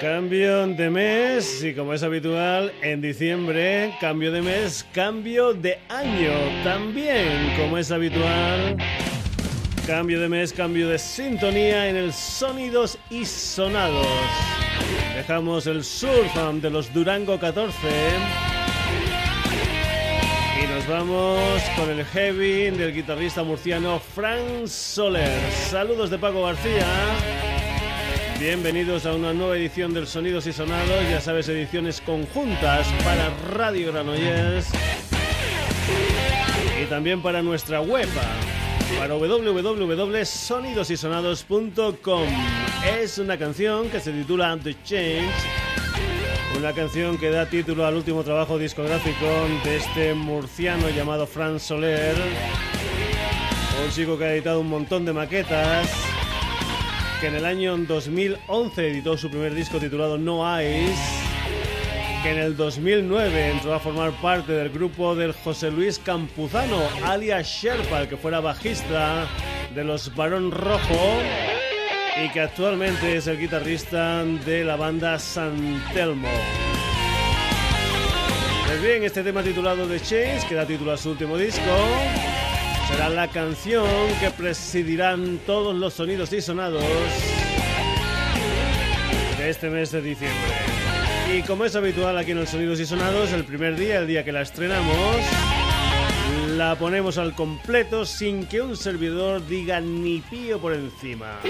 Cambio de mes y como es habitual en diciembre, cambio de mes, cambio de año también como es habitual. Cambio de mes, cambio de sintonía en el Sonidos y Sonados. Dejamos el surf de los Durango 14 y vamos con el heavy del guitarrista murciano Frank Soler. Saludos de Paco García. Bienvenidos a una nueva edición del Sonidos y Sonados, ya sabes, ediciones conjuntas para Radio Granollers y también para nuestra web, para www.sonidosysonados.com. Es una canción que se titula The Change, una canción que da título al último trabajo discográfico de este murciano llamado Franz Soler, un chico que ha editado un montón de maquetas que en el año 2011 editó su primer disco titulado No Eyes, que en el 2009 entró a formar parte del grupo del José Luis Campuzano, alias Sherpa, el que fuera bajista de los Barón Rojo y que actualmente es el guitarrista de la banda San Telmo. Pues bien, este tema titulado The Chains, que da título a su último disco, será la canción que presidirán todos los sonidos y sonados de este mes de diciembre. Y como es habitual aquí en los Sonidos y Sonados, el primer día, el día que la estrenamos, la ponemos al completo sin que un servidor diga ni pío por encima.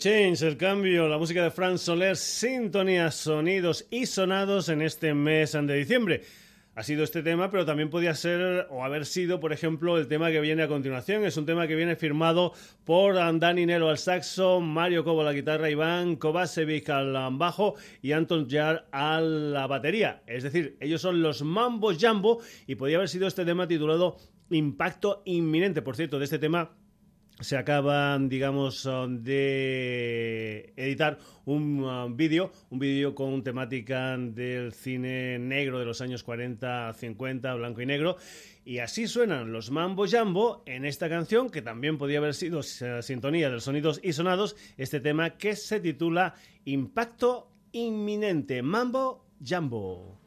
Change, el cambio, la música de Franz Soler, sintonía, sonidos y sonados en este mes de diciembre. Ha sido este tema, pero también podía ser o haber sido, por ejemplo, el tema que viene a continuación. Es un tema que viene firmado por Dani Nero al saxo, Mario Cobo a la guitarra, Iván Kovacevic al bajo y Anton Jar a la batería. Es decir, ellos son los Mambo Jambo y podía haber sido este tema titulado Impacto Inminente. Por cierto, de este tema se acaban, digamos, de editar un um, vídeo, un vídeo con temática del cine negro de los años 40, 50, blanco y negro. Y así suenan los Mambo Jambo en esta canción, que también podía haber sido eh, sintonía de sonidos y sonados, este tema que se titula Impacto Inminente, Mambo Jambo.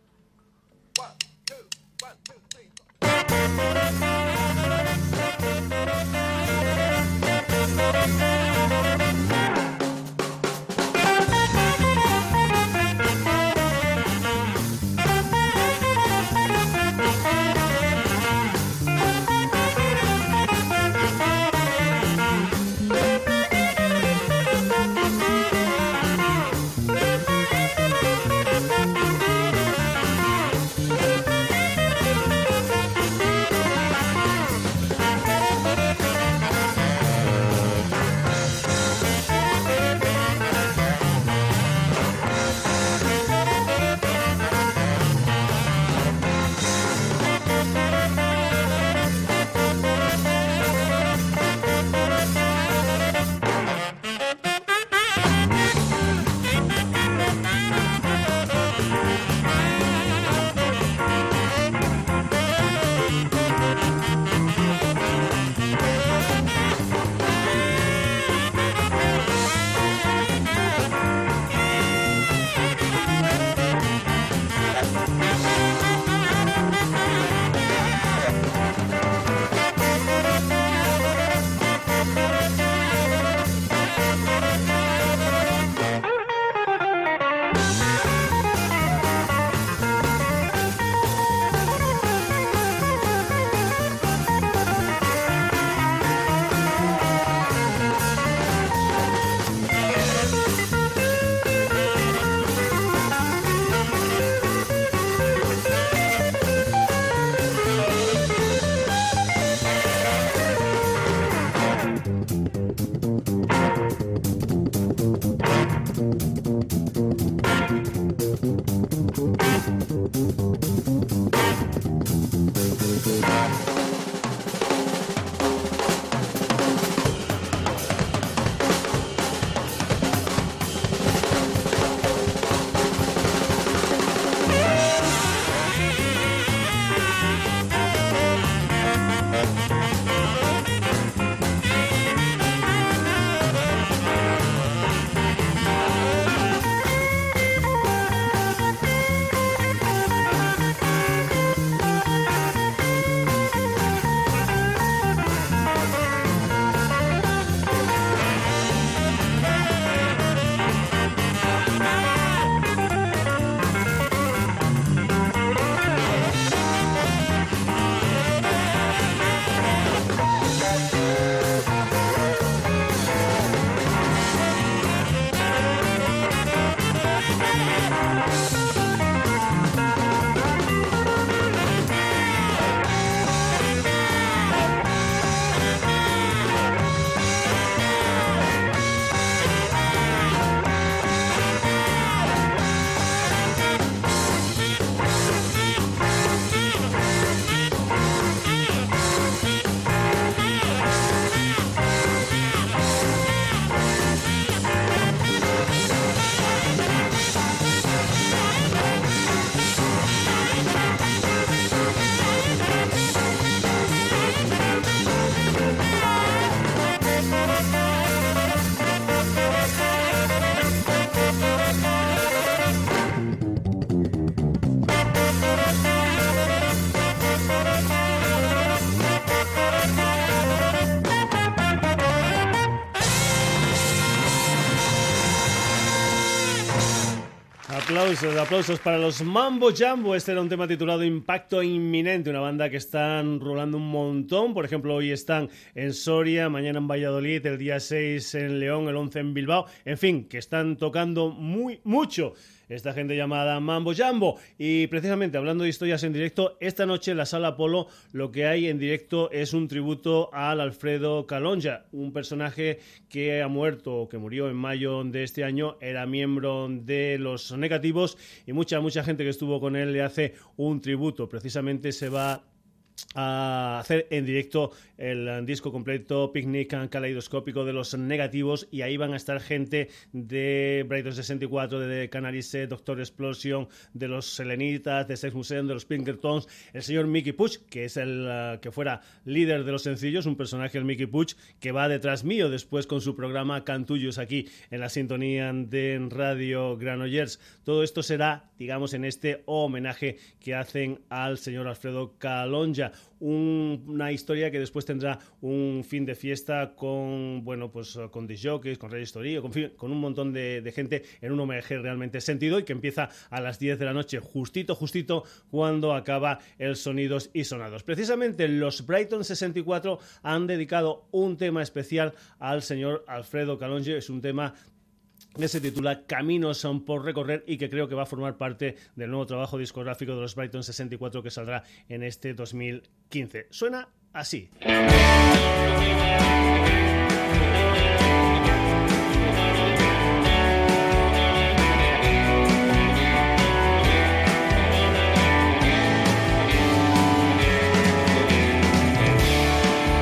Aplausos, aplausos para los Mambo Jambo. Este era un tema titulado Impacto Inminente, una banda que están rolando un montón. Por ejemplo, hoy están en Soria, mañana en Valladolid, el día 6 en León, el 11 en Bilbao. En fin, que están tocando muy mucho esta gente llamada Mambo Jambo. Y precisamente hablando de historias en directo, esta noche en la sala Polo lo que hay en directo es un tributo al Alfredo Calonja, un personaje que ha muerto o que murió en mayo de este año, era miembro de los negativos y mucha, mucha gente que estuvo con él le hace un tributo. Precisamente se va a hacer en directo el disco completo Picnic Caleidoscópico de los negativos y ahí van a estar gente de Brighton 64, de Canarise, Doctor Explosion, de los Selenitas, de Sex Museum, de los Pinkertons, el señor Mickey Puch, que es el uh, que fuera líder de los sencillos, un personaje el Mickey Puch que va detrás mío después con su programa Cantullos aquí en la sintonía de Radio Granollers. Todo esto será, digamos, en este homenaje que hacen al señor Alfredo Calonja una historia que después tendrá un fin de fiesta con, bueno, pues con disjockeys, con Rey Story, con, con un montón de, gente en un homenaje realmente sentido y que empieza a las 10 de la noche, justito, justito, cuando acaba el Sonidos y Sonados. Precisamente los Brighton 64 han dedicado un tema especial al señor Alfredo Calonge, es un tema que se titula Caminos son por recorrer y que creo que va a formar parte del nuevo trabajo discográfico de los Brighton 64 que saldrá en este 2015. Suena así.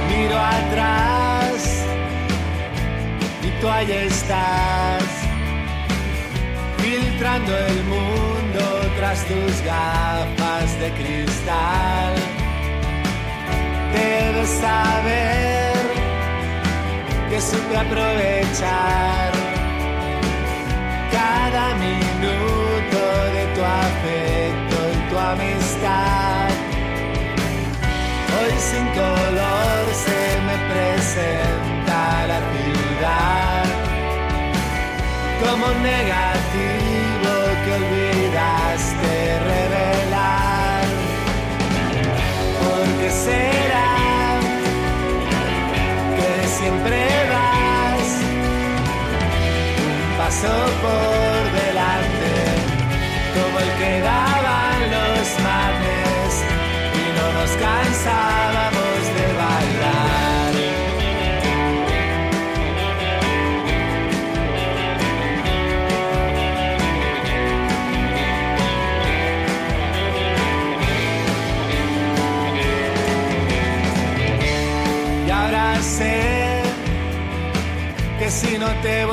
Miro atrás y tú ahí estás filtrando el mundo tras tus gafas de cristal. Debes saber que supe aprovechar cada minuto de tu afecto y tu amistad. Hoy sin color se me presenta la ciudad como negativo por delante, como el que daban los mates y no nos cansábamos de bailar. sé que si no te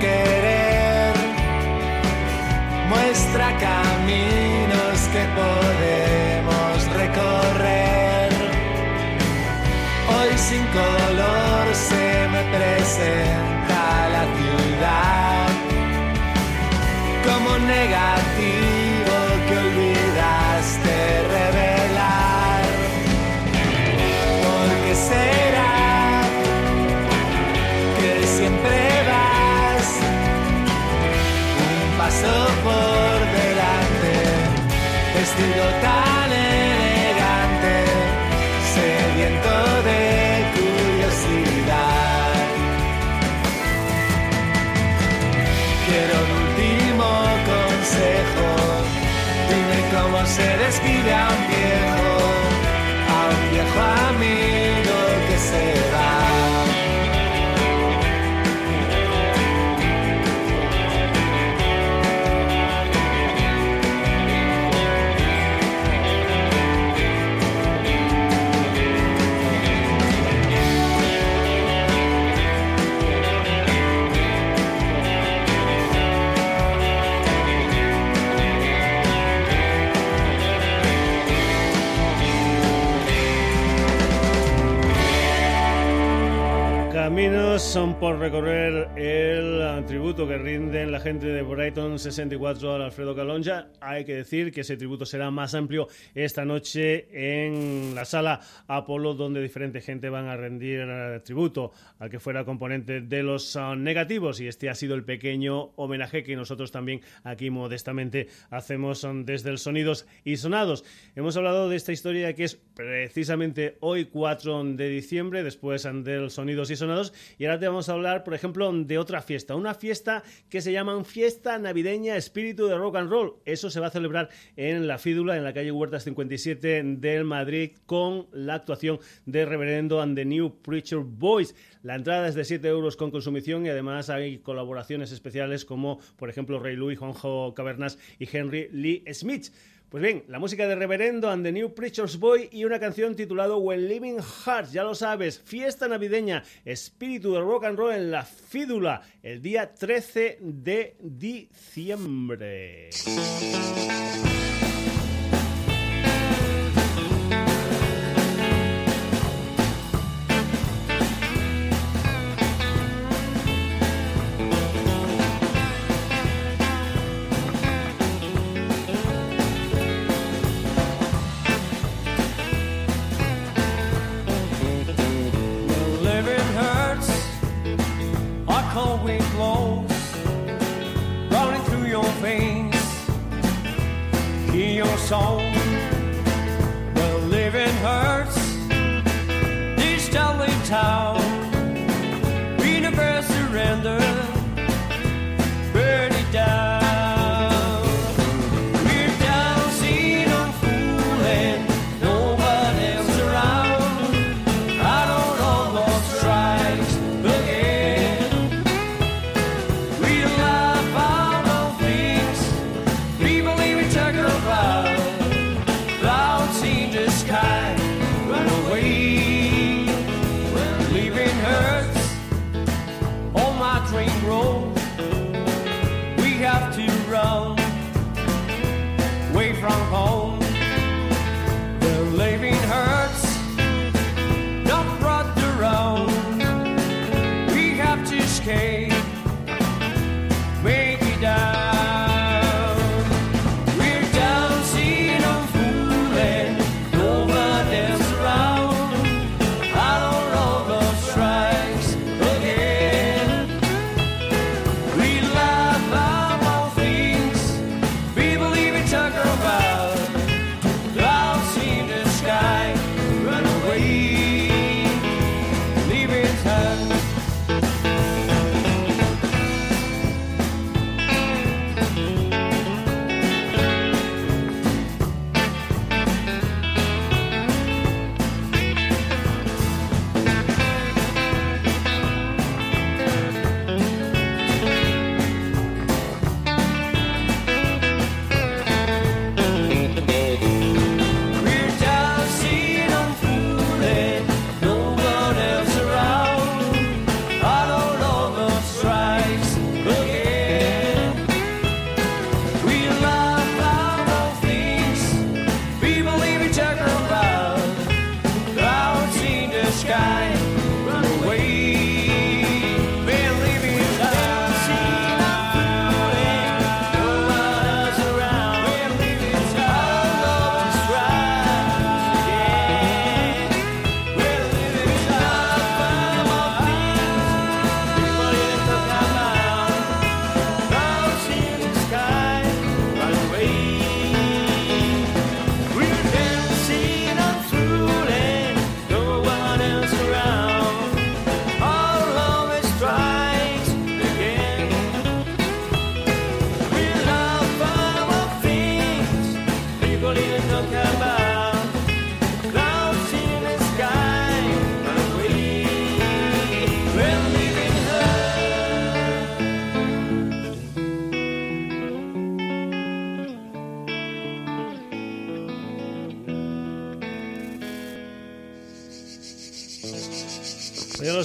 querer muestra caminos que podemos recorrer. Hoy sin color se presenta la ciudad como negativo vestido tan son por recorrer el tributo que rinden la gente de Brighton 64 al Alfredo Calonja. Hay que decir que ese tributo será más amplio esta noche en la sala Apolo, donde diferente gente van a rendir tributo al que fuera componente de los ah, negativos. Y este ha sido el pequeño homenaje que nosotros también aquí modestamente hacemos ah, desde el Sonidos y Sonados. Hemos hablado de esta historia que es precisamente hoy 4 de diciembre, después del Sonidos y Sonados y ahora vamos a hablar, por ejemplo, de otra fiesta. Una fiesta que se llama Fiesta Navideña Espíritu de Rock and Roll. Eso se va a celebrar en la Fídula, en la calle Huertas 57 del Madrid, con la actuación de Reverendo and the New Preacher Boys. La entrada es de 7 euros con consumición y además hay colaboraciones especiales como, por ejemplo, Ray Louis, Juanjo Cavernas y Henry Lee Smith. Pues bien, la música de Reverendo and the New Preacher's Boy y una canción titulada When Living Hearts, ya lo sabes, fiesta navideña, espíritu de rock and roll en la fídula, el día 13 de diciembre.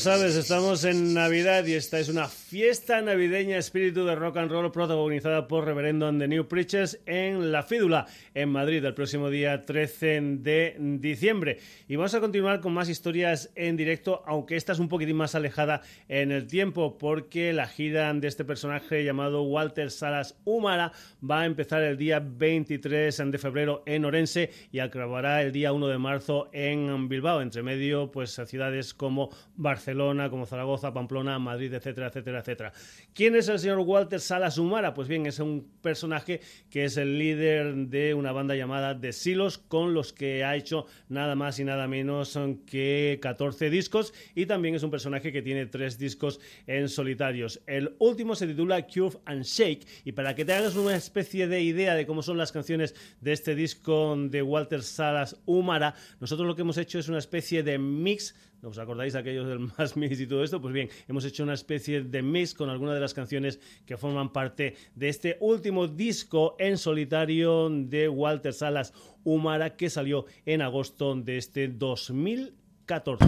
Sabes, estamos en Navidad y esta es una fiesta navideña espíritu de rock and roll protagonizada por Reverendo and the New Preachers en La Fídula, en Madrid, el próximo día 13 de diciembre. Y vamos a continuar con más historias en directo, aunque esta es un poquitín más alejada en el tiempo, porque la gira de este personaje llamado Walter Salas Humara va a empezar el día 23 de febrero en Orense y acabará el día 1 de marzo en Bilbao, entre medio pues ciudades como Barcelona, como Zaragoza, Pamplona, Madrid, etcétera, etcétera, etcétera. ¿Quién es el señor Walter Salas Humara? Pues bien, es un personaje que es el líder de una banda llamada The Silos, con los que ha hecho nada más y nada menos que 14 discos y también es un personaje que tiene tres discos en solitarios. El último se titula Curve and Shake y para que te una especie de idea de cómo son las canciones de este disco de Walter Salas Humara, nosotros lo que hemos hecho es una especie de mix ¿Os acordáis aquellos del más mix y todo esto? Pues bien, hemos hecho una especie de mix con algunas de las canciones que forman parte de este último disco en solitario de Walter Salas Humara que salió en agosto de este 2014.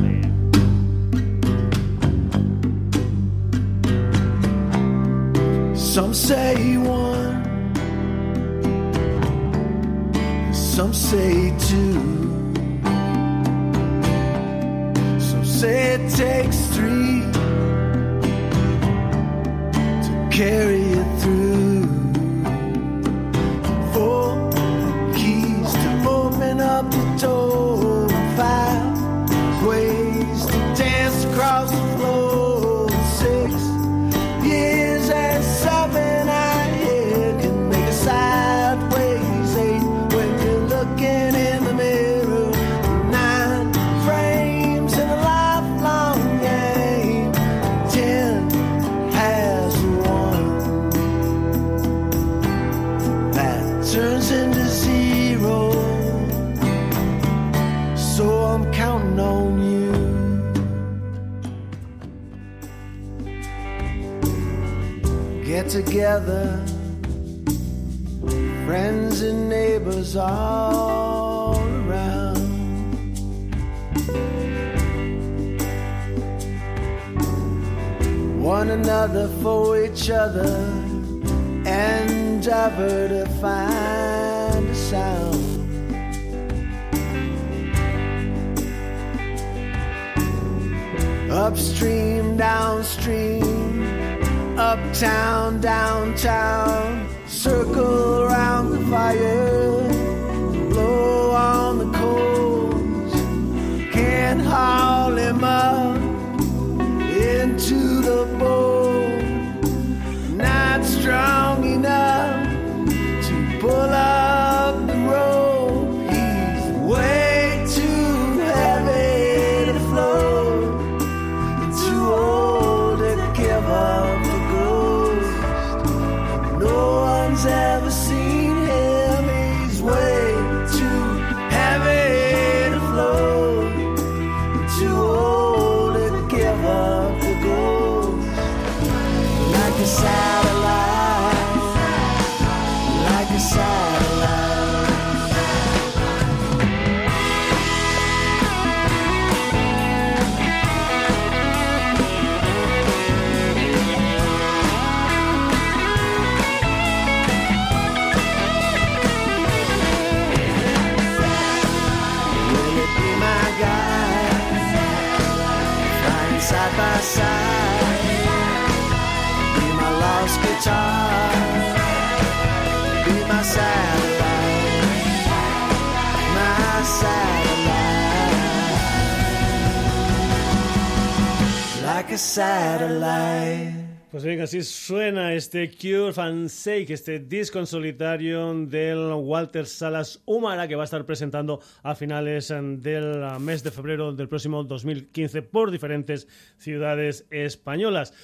Some say one, some say two. Say it takes three to carry it through. Four keys to open up the door. Together, friends and neighbors all around. One another for each other, endeavor to find a sound. Upstream, downstream, uptown, downtown, circle around the fire, blow on the coals, can't haul him up into the bowl, not strong Pues bien, así suena este Cure Fan Sake, este disco en solitario del Walter Salas Humara que va a estar presentando a finales eh, del eh, mes de febrero del próximo 2015 por diferentes ciudades españolas.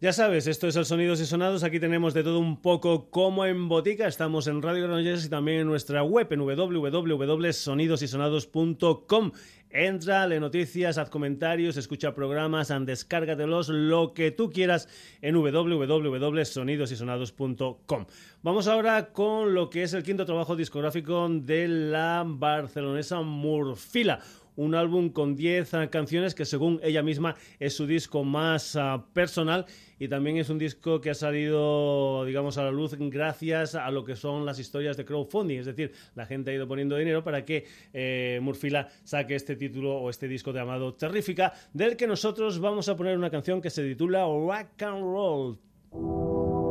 Ya sabes, esto es el Sonidos y Sonados. Aquí tenemos de todo un poco como en botica. Estamos en Radio Granollers y también en nuestra web en www.sonidosysonados.com. Entra, lee noticias, haz comentarios, escucha programas, descárgatelos, lo que tú quieras en www.sonidosysonados.com. Vamos ahora con lo que es el quinto trabajo discográfico de la barcelonesa Murfila un álbum con 10 ah, canciones que según ella misma es su disco más ah, personal y también es un disco que ha salido, digamos, a la luz gracias a lo que son las historias de crowdfunding, es decir, la gente ha ido poniendo dinero para que eh, Murfila saque este título o este disco llamado Terrífica, del que nosotros vamos a poner una canción que se titula Rock and Roll.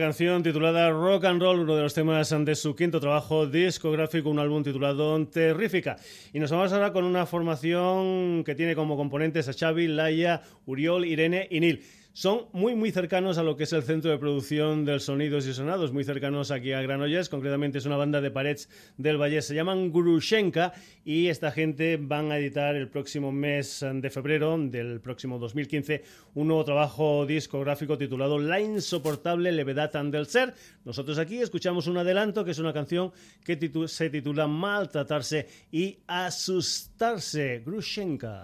Canción titulada Rock and Roll, uno de los temas de su quinto trabajo discográfico, un álbum titulado Terrífica. Y nos vamos ahora con una formación que tiene como componentes a Xavi, Laia, Uriol, Irene y Nil. Son muy muy cercanos a lo que es el centro de producción del Sonidos y Sonados, muy cercanos aquí a Granollers, concretamente es una banda de Parets del Valle, se llaman Grushenka y esta gente van a editar el próximo mes de febrero del próximo 2015 un nuevo trabajo discográfico titulado La insoportable levedad del ser. Nosotros aquí escuchamos un adelanto que es una canción que se titula Maltratarse y asustarse. Grushenka.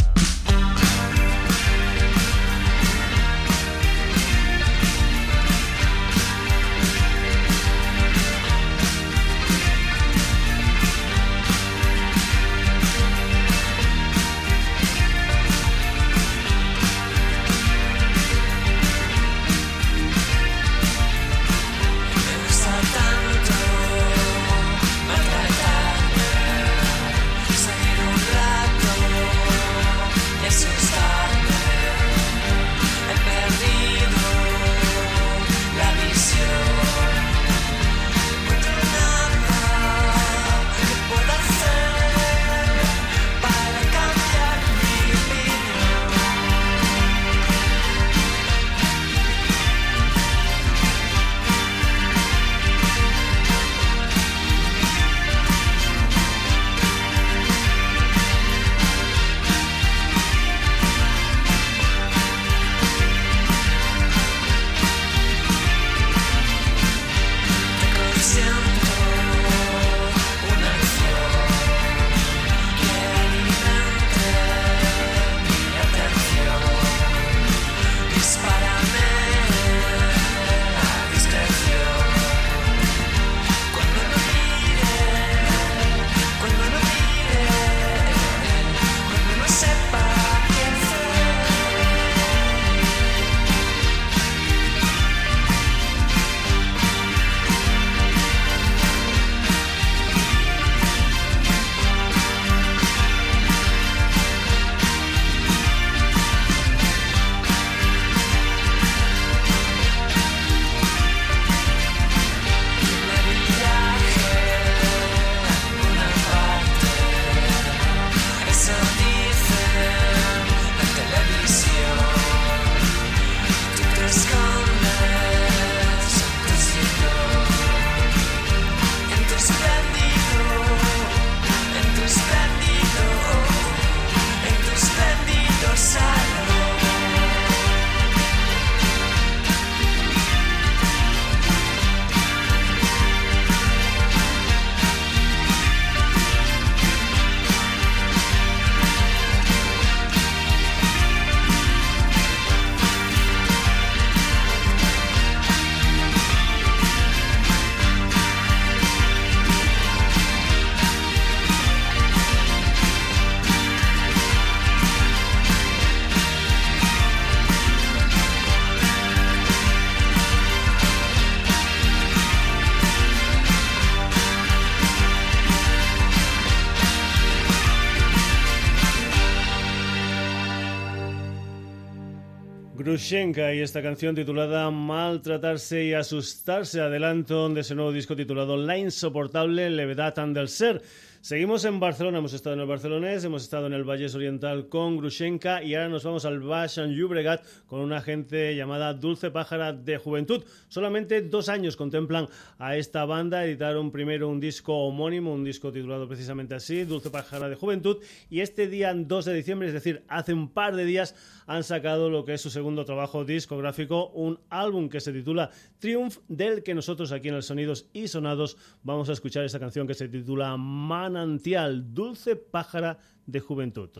Y esta canción titulada Maltratarse y Asustarse, adelanto de ese nuevo disco titulado La insoportable levedad del ser. Seguimos en Barcelona, hemos estado en el Barcelonés, hemos estado en el Valles Oriental con Grushenka y ahora nos vamos al Baix and Llobregat con una gente llamada Dulce Pájara de Juventud. Solamente dos años contemplan a esta banda, editaron primero un disco homónimo, un disco titulado precisamente así, Dulce Pájara de Juventud, y este día 2 de diciembre, es decir, hace un par de días, han sacado lo que es su segundo trabajo discográfico, un álbum que se titula Triumph, del que nosotros aquí en el Sonidos y Sonados vamos a escuchar esta canción que se titula Man manantial, dulce pájara de juventud.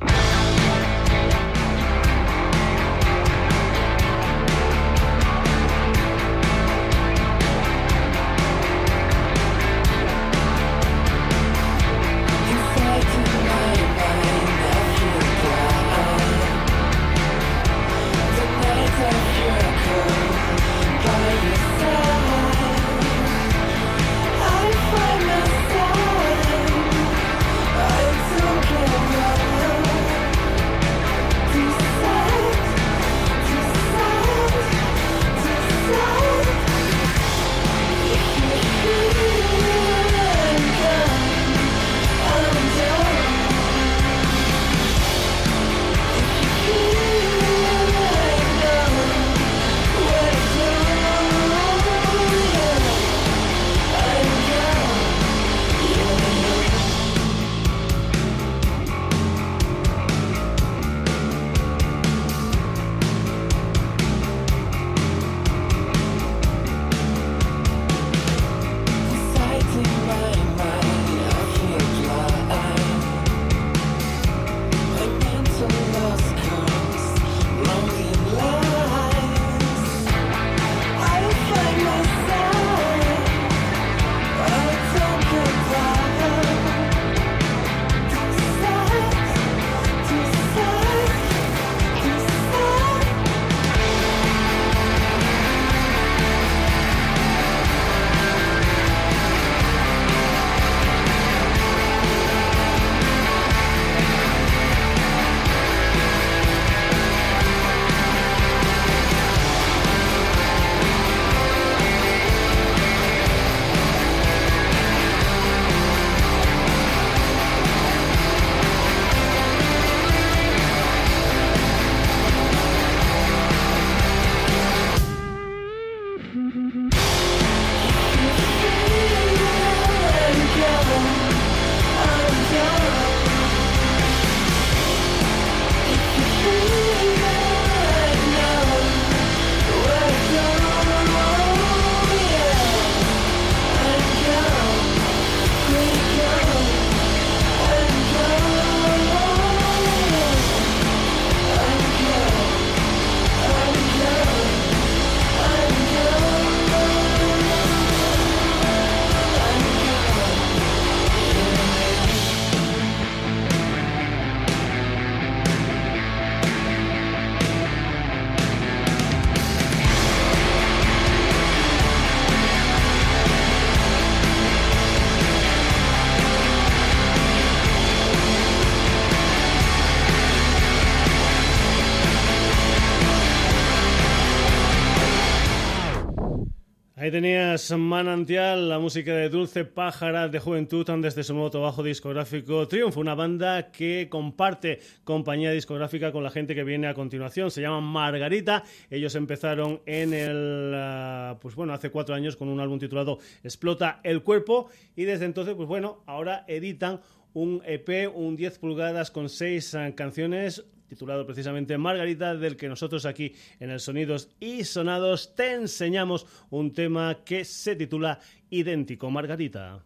Manantial, la música de Dulce Pájara de Juventud desde su nuevo trabajo discográfico Triunfo, una banda que comparte compañía discográfica con la gente que viene a continuación. Se llama Margarita. Ellos empezaron en el, ah, pues bueno, hace cuatro años con un álbum titulado Explota el cuerpo y desde entonces, pues bueno, ahora editan un EP, un 10 pulgadas con seis ah, canciones, titulado precisamente Margarita, del que nosotros aquí en el Sonidos y Sonados te enseñamos un tema que se titula Idéntico, Margarita.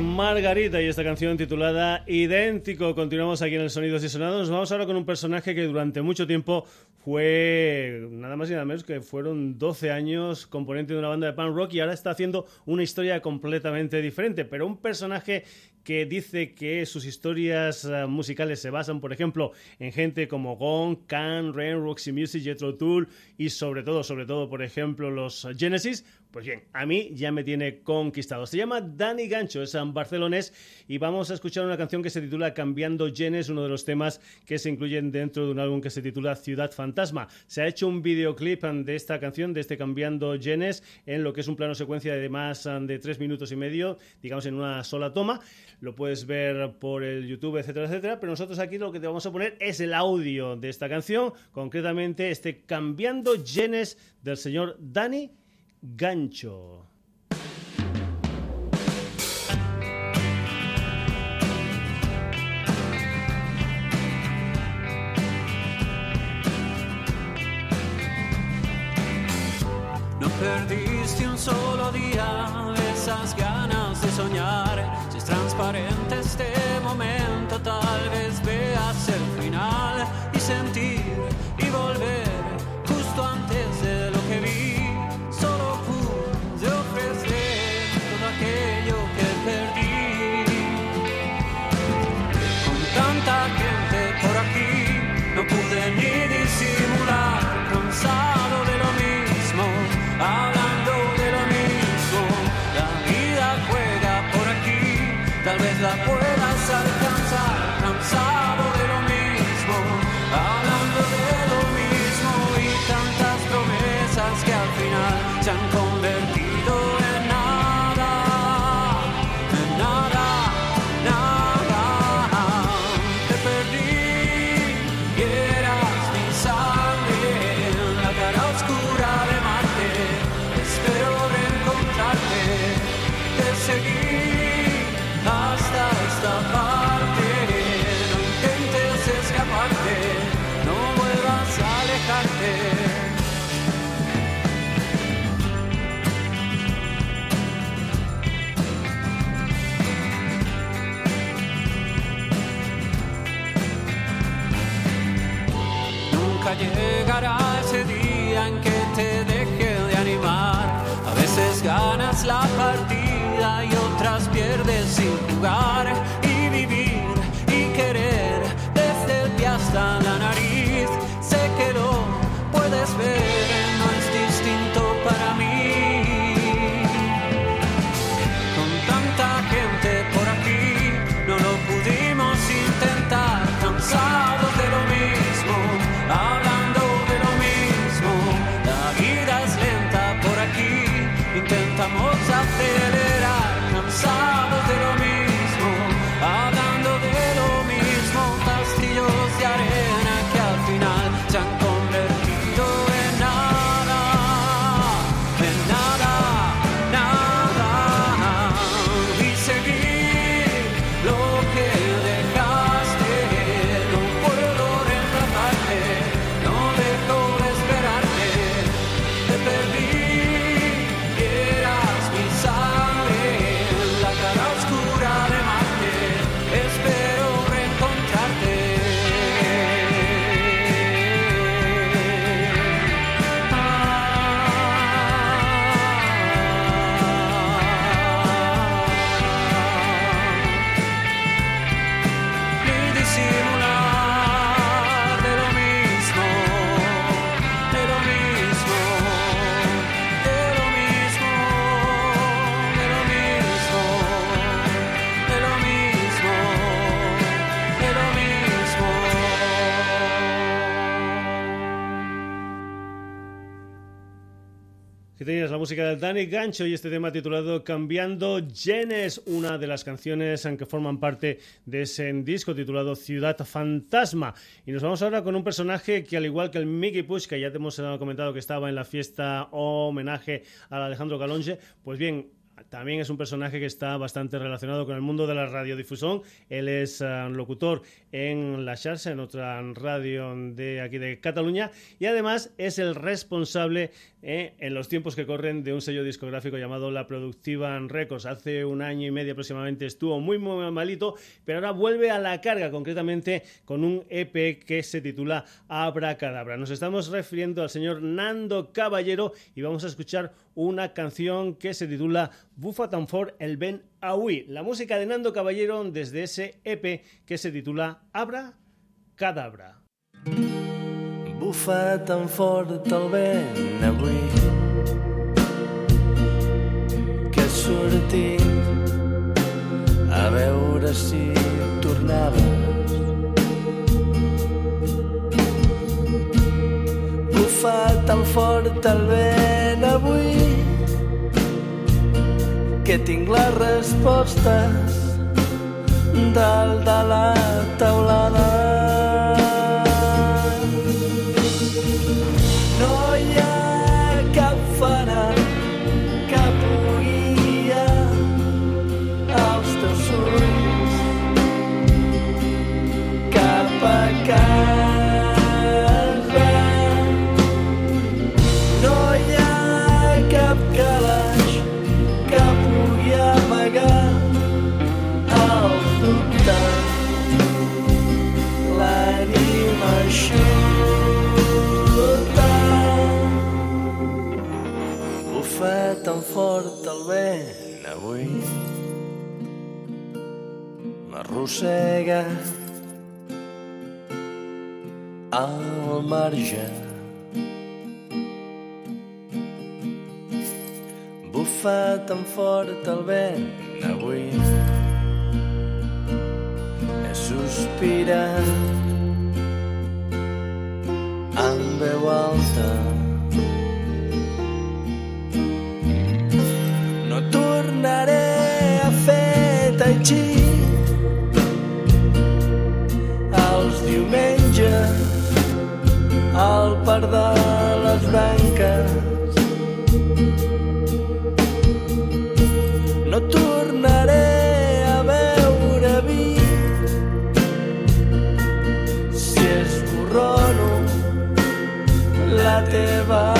Margarita y esta canción titulada Idéntico. Continuamos aquí en el Sonidos y Sonados. Nos vamos ahora con un personaje que durante mucho tiempo fue nada más y nada menos que fueron 12 años componente de una banda de punk rock y ahora está haciendo una historia completamente diferente, pero un personaje que dice que sus historias eh, musicales se basan, por ejemplo, en gente como Gong, Can, Ren, Roxy Music, Jethro Tull y sobre todo, sobre todo, por ejemplo, los Genesis. Pues bien, a mí ya me tiene conquistado. Se llama Dani Gancho, es un barcelonés y vamos a escuchar una canción que se titula Cambiando Genes, uno de los temas que se incluyen dentro de un álbum que se titula Ciudad Fantasma. Se ha hecho un videoclip de esta canción, de este Cambiando Genes, en lo que es un plano secuencia de más de tres minutos y medio, digamos en una sola toma lo puedes ver por el YouTube, etcétera, etcétera, pero nosotros aquí lo que te vamos a poner es el audio de esta canción, concretamente este Cambiando Genes del señor Dani Gancho. No perdiste un solo día de esas ganas de soñar transparentes with a otras pierdes sin jugar Lord. La música del Danny Gancho y este tema titulado Cambiando Genes, una de las canciones que forman parte de ese disco titulado Ciudad Fantasma. Y nos vamos ahora con un personaje que al igual que el Mickey Push, que ya te hemos comentado que estaba en la fiesta homenaje a Alejandro Calonge, pues bien, también es un personaje que está bastante relacionado con el mundo de la radiodifusión. Él es eh, locutor en La Charsa, en otra radio de aquí de Cataluña, y además es el responsable eh, en los tiempos que corren de un sello discográfico llamado La Productiva Records. Hace un año y medio aproximadamente estuvo muy, muy malito, pero ahora vuelve a la carga, concretamente con un EP que se titula Abracadabra. Nos estamos refiriendo al señor Nando Caballero y vamos a escuchar una canción que se titula Bufa for el Ben Aui, la música de Nando Caballero desde ese EP que se titula Abra Cadabra. Bufa tan fort el vent avui que sortim a veure si tornaves. Bufa tan fort el vent avui que tinc les respostes dalt de la taulada. M'arrossega al marge. Bufa tan fort el vent avui he sospirat amb veu alta. Tornaré a fer tai chi al parc de les branques. No tornaré a veure vi. Si esborrono la teva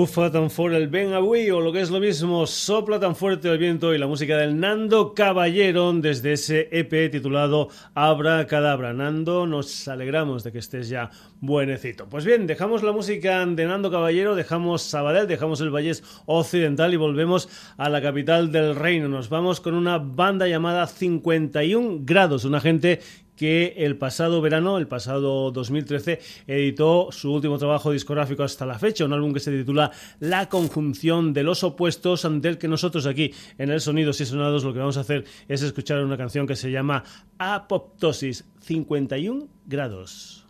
Bufa tan fuerte el Ben o lo que es lo mismo, sopla tan fuerte el viento y la música del Nando Caballero desde ese EP titulado Abra Cadabra. Nando, nos alegramos de que estés ya buenecito. Pues bien, dejamos la música de Nando Caballero, dejamos Sabadell, dejamos el Vallés Occidental y volvemos a la capital del reino. Nos vamos con una banda llamada 51 grados, una gente que el pasado verano, el pasado 2013, editó su último trabajo discográfico hasta la fecha, un álbum que se titula La conjunción de los opuestos, ante el que nosotros aquí en el Sonidos y Sonados lo que vamos a hacer es escuchar una canción que se llama Apoptosis 51 grados.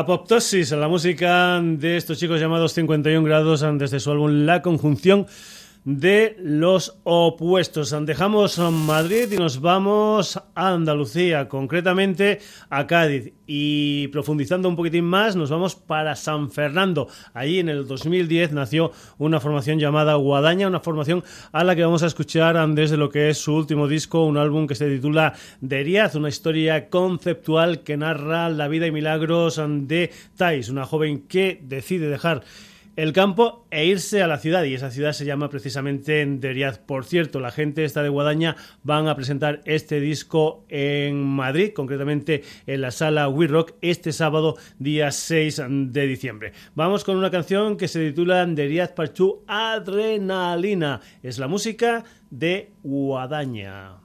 Apoptosis, la música de estos chicos llamados 51 grados desde su álbum La Conjunción de los opuestos. Dejamos Madrid y nos vamos a Andalucía, concretamente a Cádiz. Y profundizando un poquitín más, nos vamos para San Fernando. Allí en el 2010 nació una formación llamada Guadaña, una formación a la que vamos a escuchar desde lo que es su último disco, un álbum que se titula Deriaz, una historia conceptual que narra la vida y milagros de Thais, una joven que decide dejar el campo e irse a la ciudad y esa ciudad se llama precisamente Deriaz. Por cierto, la gente esta de Guadaña van a presentar este disco en Madrid, concretamente en la sala We Rock este sábado día 6 de diciembre. Vamos con una canción que se titula Deriaz Parchu Adrenalina. Es la música de Guadaña.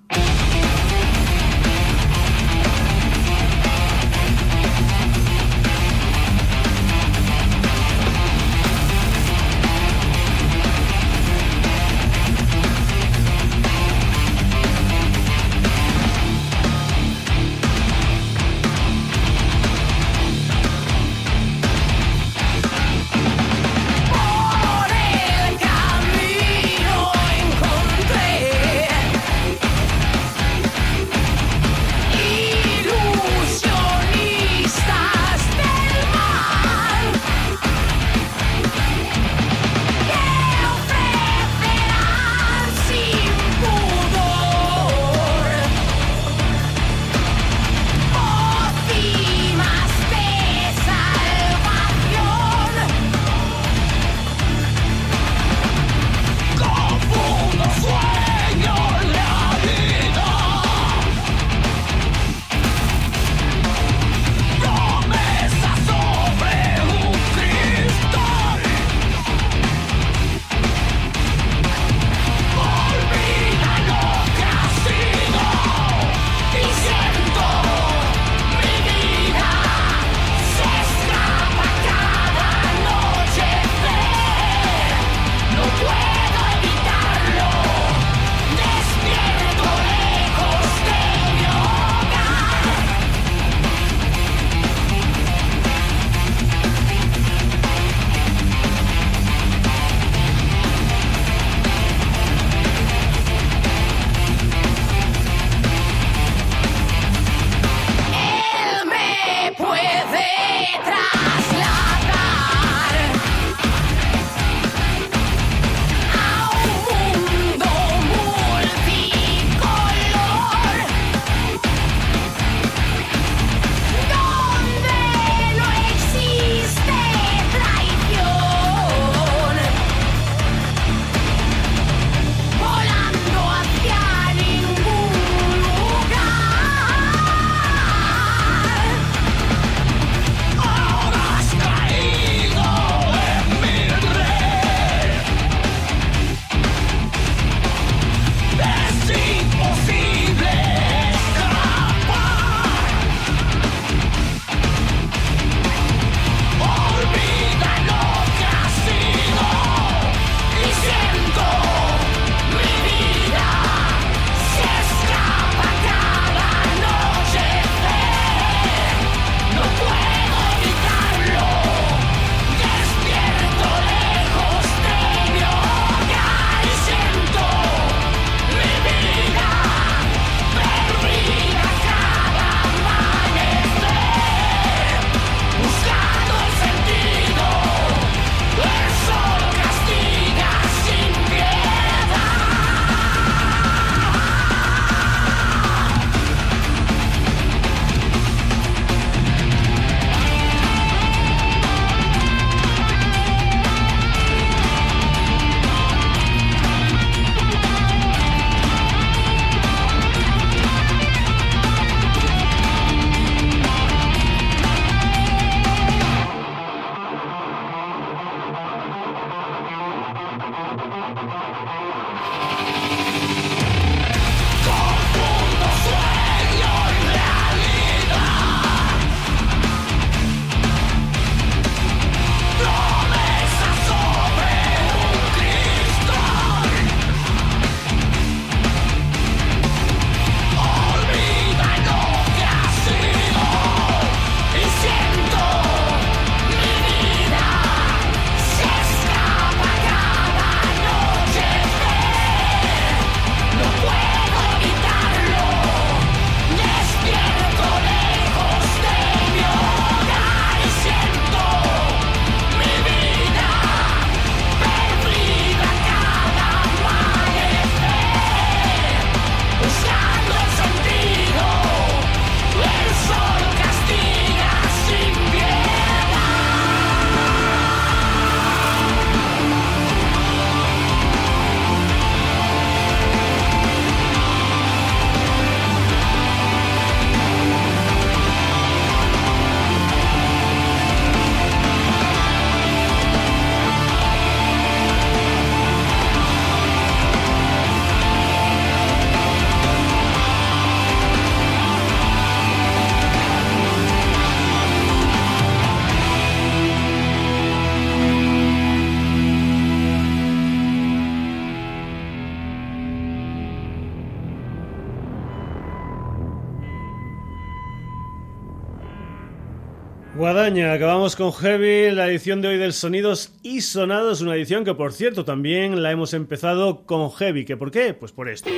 Acabamos con Heavy, la edición de hoy del Sonidos y Sonados, una edición que por cierto también la hemos empezado con Heavy, ¿que por qué? Pues por esto.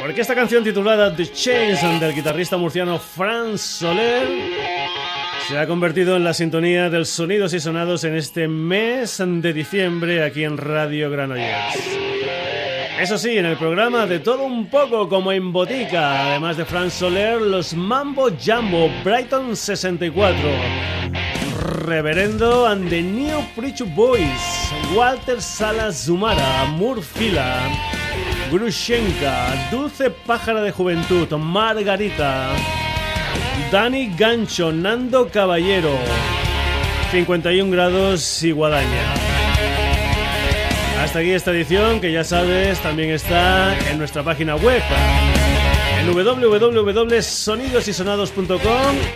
Porque esta canción titulada The Chains del guitarrista murciano Franz Soler se ha convertido en la sintonía del Sonidos y Sonados en este mes de diciembre aquí en Radio Granollers. Eso sí, en el programa de todo un poco como en Botica, además de Franz Soler, los Mambo Jumbo, Brighton 64, Reverendo and the New Preach Boys, Walter Salas Zumara, Murfila, Grushenka, Dulce Pájara de Juventud, Margarita, Dani Gancho, Nando Caballero, 51 grados y Guadaña. Hasta aquí esta edición que ya sabes también está en nuestra página web en www.sonidosysonados.com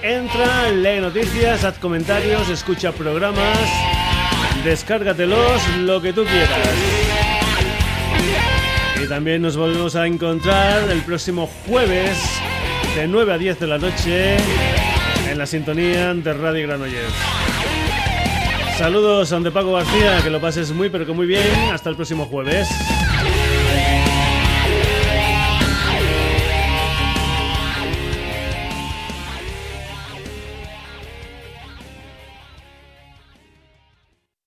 entra, lee noticias, haz comentarios, escucha programas, descárgatelos, lo que tú quieras. Y también nos volvemos a encontrar el próximo jueves de 9 a 10 de la noche en la sintonía de Radio Granollers. Saludos a Paco García, que lo pases muy pero que muy bien. Hasta el próximo jueves.